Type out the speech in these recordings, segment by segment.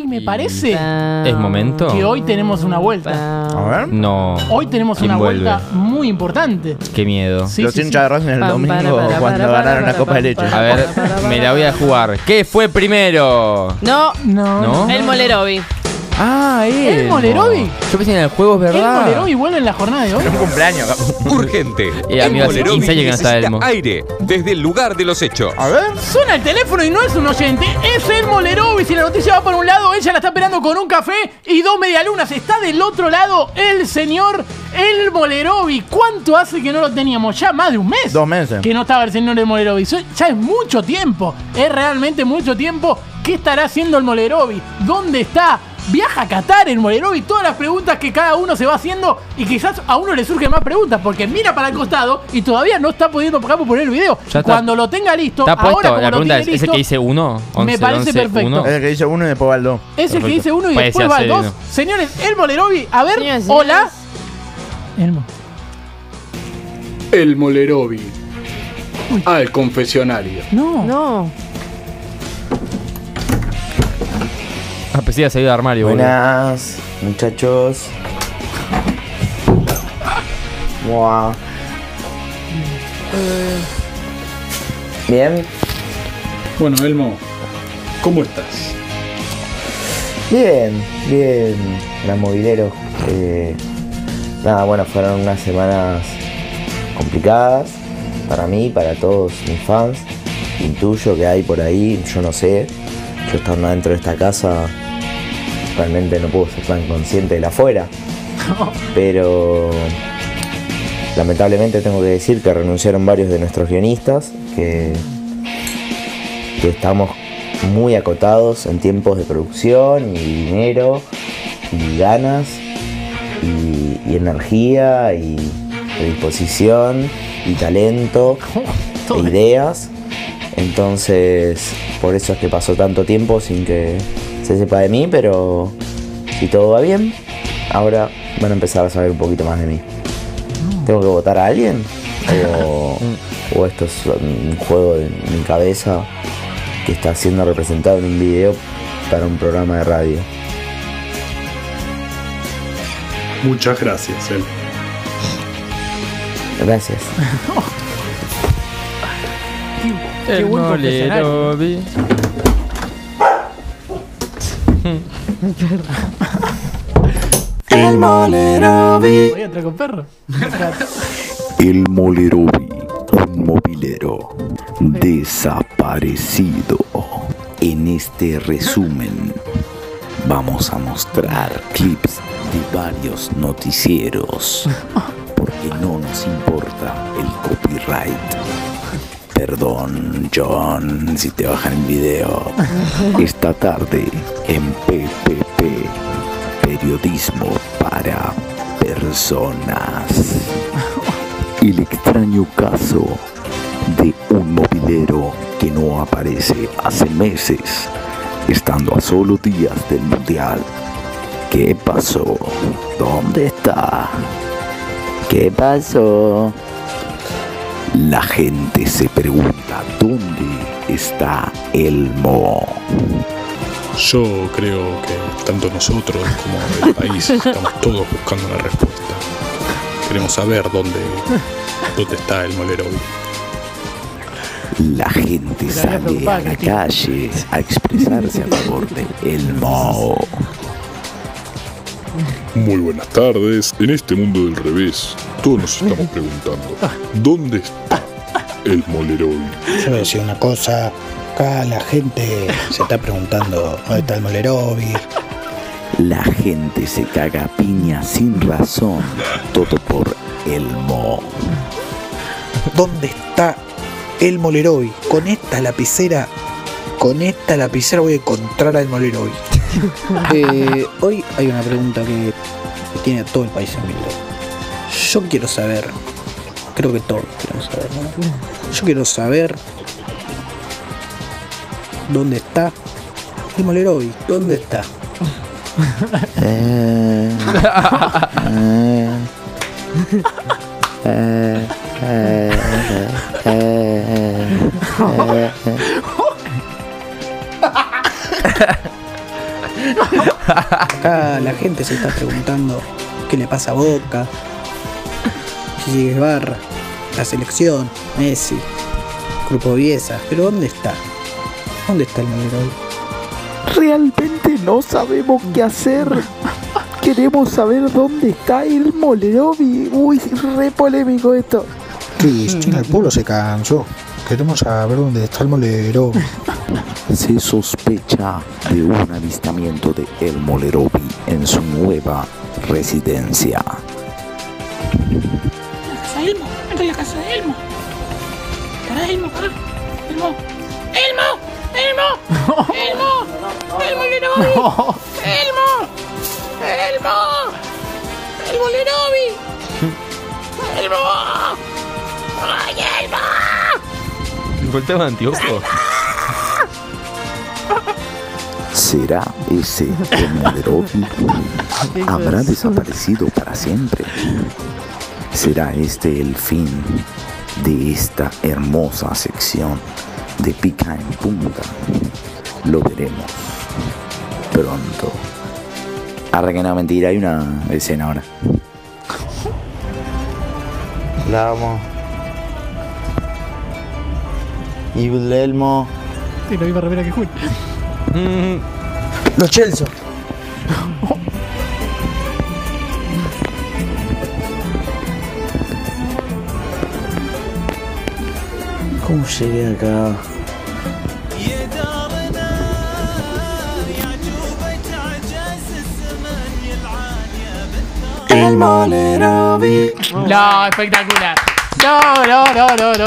Y me parece ¿Es momento? que hoy tenemos una vuelta. A ver. No. Hoy tenemos ¿Quién una vuelve? vuelta muy importante. Qué miedo. Sí, Los sí, hinchas de Racing el Pam, domingo para, para, cuando para, ganaron la copa de leche. para, A ver, me la voy a jugar. ¿Qué fue primero? No, No, ¿No? el Molerovi. Ah, él. ¿El Molerovi? Yo pensé en el juego, es El verdad. Molerovi vuelve en la jornada de hoy. Era un cumpleaños. Urgente. Eh, amigo, hace Molerovi 15 años que no está necesita Elmo. aire desde el lugar de los hechos. A ver. Suena el teléfono y no es un oyente, es el Molerovi. Si la noticia va por un lado, ella la está esperando con un café y dos medialunas. Está del otro lado el señor El Molerovi. ¿Cuánto hace que no lo teníamos? Ya más de un mes. Dos meses. Que no estaba el señor El Molerovi. Ya es mucho tiempo. Es realmente mucho tiempo. ¿Qué estará haciendo el Molerovi? ¿Dónde está? Viaja a Qatar el Molerovi. Todas las preguntas que cada uno se va haciendo. Y quizás a uno le surgen más preguntas. Porque mira para el costado y todavía no está pudiendo por poner el video. Ya está. Cuando lo tenga listo, Está ahora como La lo pregunta es: tiene ¿es el listo, que dice uno? Me parece perfecto. Es el que dice uno y después va el dos. Es el que dice uno y Puede después va. Señores, el Molerovi. A ver, Señores, hola. señores. El Molerovi. Al confesionario. No. No. Que iba a salir de armario, boludo. Buenas, muchachos. Mua. Bien, Bueno, Elmo, ¿cómo estás? bien, bien, gran movilero. Eh, nada, bueno, fueron unas semanas complicadas para mí, para todos mis fans. Intuyo que hay por ahí, yo no sé. Yo estando dentro de esta casa, realmente no puedo ser tan consciente de la afuera. Pero lamentablemente tengo que decir que renunciaron varios de nuestros guionistas, que, que estamos muy acotados en tiempos de producción y dinero y ganas y, y energía y predisposición y talento e ideas. Entonces, por eso es que pasó tanto tiempo sin que se sepa de mí, pero si todo va bien, ahora van a empezar a saber un poquito más de mí. ¿Tengo que votar a alguien? ¿O, o esto es un juego de mi cabeza que está siendo representado en un video para un programa de radio? Muchas gracias, Elmo. Gracias. Qué buen confesionario. El Molerovi. Voy a entrar con perro. El Molerovi, un movilero desaparecido. En este resumen vamos a mostrar clips de varios noticieros porque no nos importa el copyright. Perdón, John, si te bajan el video. Esta tarde en PPP, periodismo para personas. El extraño caso de un movilero que no aparece hace meses, estando a solo días del mundial. ¿Qué pasó? ¿Dónde está? ¿Qué pasó? La gente se pregunta dónde está Elmo. Yo creo que tanto nosotros como el país estamos todos buscando una respuesta. Queremos saber dónde, dónde está el Molerovi. La gente sale a la calle a expresarse a favor de Elmo. Muy buenas tardes. En este mundo del revés, todos nos estamos preguntando, ¿dónde está el Molerovi? Yo voy a decir una cosa. Acá la gente se está preguntando dónde está el Molerovi. La gente se caga a piña sin razón, todo por Elmo. ¿Dónde está el Molerovi? Con esta lapicera, con esta lapicera voy a encontrar al Molerovi. Eh, hoy hay una pregunta que tiene a todo el país en vilo. Yo quiero saber, creo que todos queremos saber, ¿no? Yo quiero saber dónde está el Molerovi. ¿Dónde está? Eh, eh, eh, eh, eh, eh, eh. Acá la gente se está preguntando qué le pasa a Boca, si sigue Barra, la selección, Messi, Grupo Viesa. Pero ¿dónde está? ¿Dónde está el Molerovi? Realmente no sabemos qué hacer. Queremos saber dónde está el Molerovi. Uy, re polémico esto. Chis, China, el pueblo se cansó. Queremos saber dónde está el Molerovi. Se sospecha de un avistamiento de El Molerovi en su nueva residencia. casa de Elmo, entra en la casa de Elmo. Para Elmo, para. Elmo. Elmo, Elmo, Elmo, Elmo Lerovi, Elmo, Elmo, Elmo Lerovi, Elmo, ay Elmo. Volteaba anteojos. ¿Será ese el Molerovi? ¿Habrá desaparecido para siempre? ¿Será este el fin de esta hermosa sección de Pica en Punta? Lo veremos pronto. Arre que no, mentira, hay una escena ahora. La vamos. Y Elmo. Sí, la misma remera que Juli. Los Chelsea. ¿Cómo llegué acá? El Molerovi. No, espectacular. No, no, no, no, no.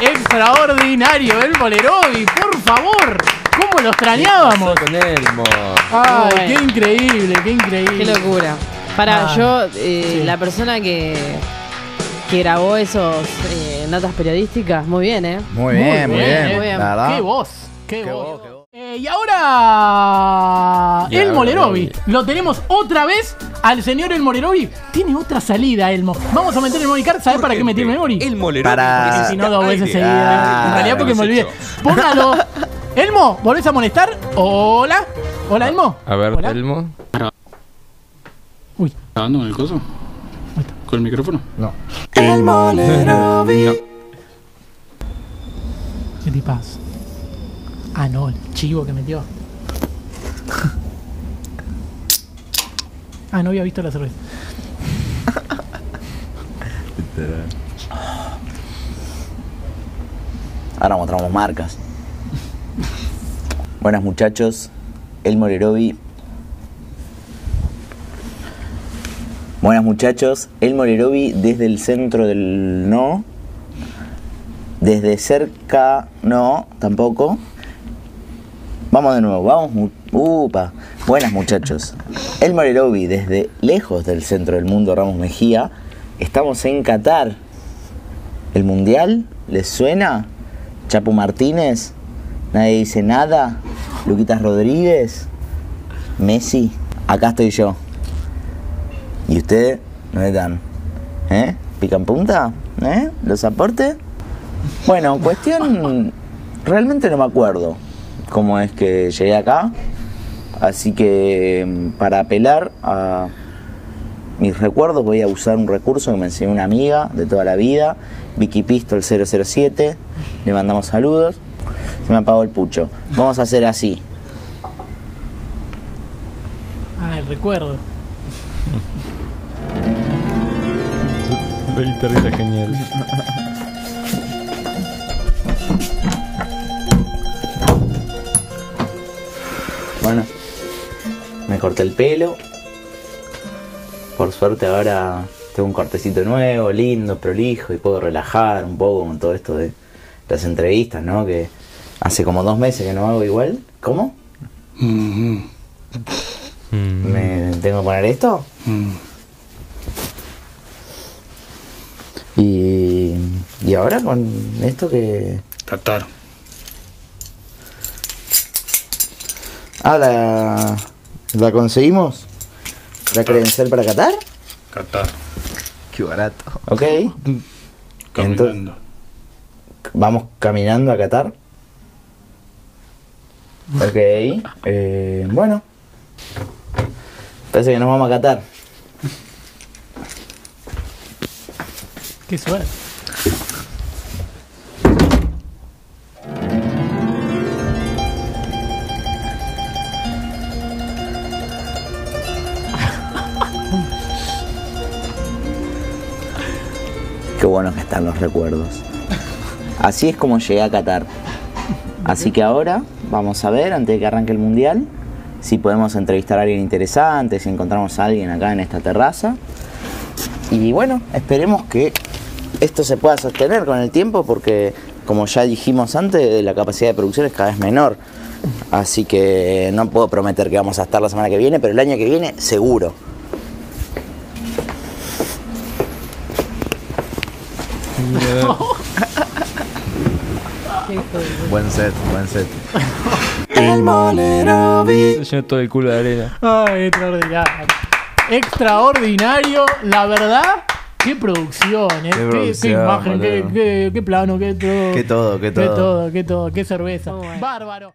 Extraordinario el Molerovi, por favor. ¿Cómo lo extrañábamos? Con Elmo. Ay, Bueno. qué increíble, qué increíble. Qué locura. Para, Ah, yo, eh, sí. la persona que, que grabó esos eh, notas periodísticas, muy bien, ¿eh? Muy bien, muy bien. muy bien. La verdad. Qué voz, qué, Qué voz. voz, qué voz. Eh, y ahora Y el ahora Molerovi. Lo tenemos otra vez al señor el Molerovi. Tiene otra salida, Elmo. Vamos a meter el memory card. ¿Sabes para qué metí el memory? El Molerovi. Para- Porque si no, dos veces seguidas. en realidad, porque me olvidé. Póngalo. Elmo, ¿volvés a molestar? Hola. Hola, Elmo. A ver, Hola. Elmo. Uy. ¿Grabando con el coso? ¿Con el micrófono? No. El Molerovi. ¿Qué te pasa? Ah, no, el chivo que metió. Ah, no había visto la cerveza. Ahora mostramos marcas. Buenas muchachos, el Molerovi. Buenas muchachos, el Molerovi desde el centro del no. Desde cerca no, tampoco. Vamos de nuevo, vamos. Upa. Buenas muchachos. El Molerovi desde lejos del centro del mundo Ramos Mejía. Estamos en Qatar. ¿El Mundial? ¿Les suena? Chapo Martínez, nadie dice nada. Luquitas Rodríguez, Messi, acá estoy yo. ¿Y ustedes? ¿Dónde están? ¿Eh? ¿Pican punta? ¿Eh? ¿Los aportes? Bueno, cuestión. Realmente no me acuerdo cómo es que llegué acá. Así que mm, para apelar a mis recuerdos voy a usar un recurso que me enseñó una amiga de toda la vida, Vicky Pistol 007. Le mandamos saludos. Se me apagó el pucho. Vamos a hacer así. Ah, el recuerdo. El guitarrista genial. Bueno, me corté el pelo. Por suerte ahora tengo un cortecito nuevo, lindo, prolijo y puedo relajar un poco con todo esto de las entrevistas, ¿no? Que hace como dos meses que no hago igual. ¿Cómo? Mm, ¿Me tengo que poner esto? mm. Y, y ahora con esto que... Qatar. Ah, la, la conseguimos. ¿La credencial para Qatar? Qatar. Qué barato. Ok. Caminando. Vamos caminando a Qatar. Ok. eh, bueno. Parece que nos vamos a Qatar. Qué suerte. Qué buenos que están los recuerdos. Así es como llegué a Qatar. Así que ahora vamos a ver, antes de que arranque el mundial, si podemos entrevistar a alguien interesante, si encontramos a alguien acá en esta terraza. Y bueno, esperemos que esto se pueda sostener con el tiempo porque, como ya dijimos antes, la capacidad de producción es cada vez menor. Así que no puedo prometer que vamos a estar la semana que viene, pero el año que viene seguro. Buen set, buen set. El molero Se llenó todo el culo de arena. Ay, extraordinario. Extraordinario, la verdad. Qué producción, ¿eh? Qué, qué producción, imagen, qué, boludo. qué- qué plano, qué todo. Qué todo, qué Qué todo. todo, qué todo, qué cerveza. Bárbaro.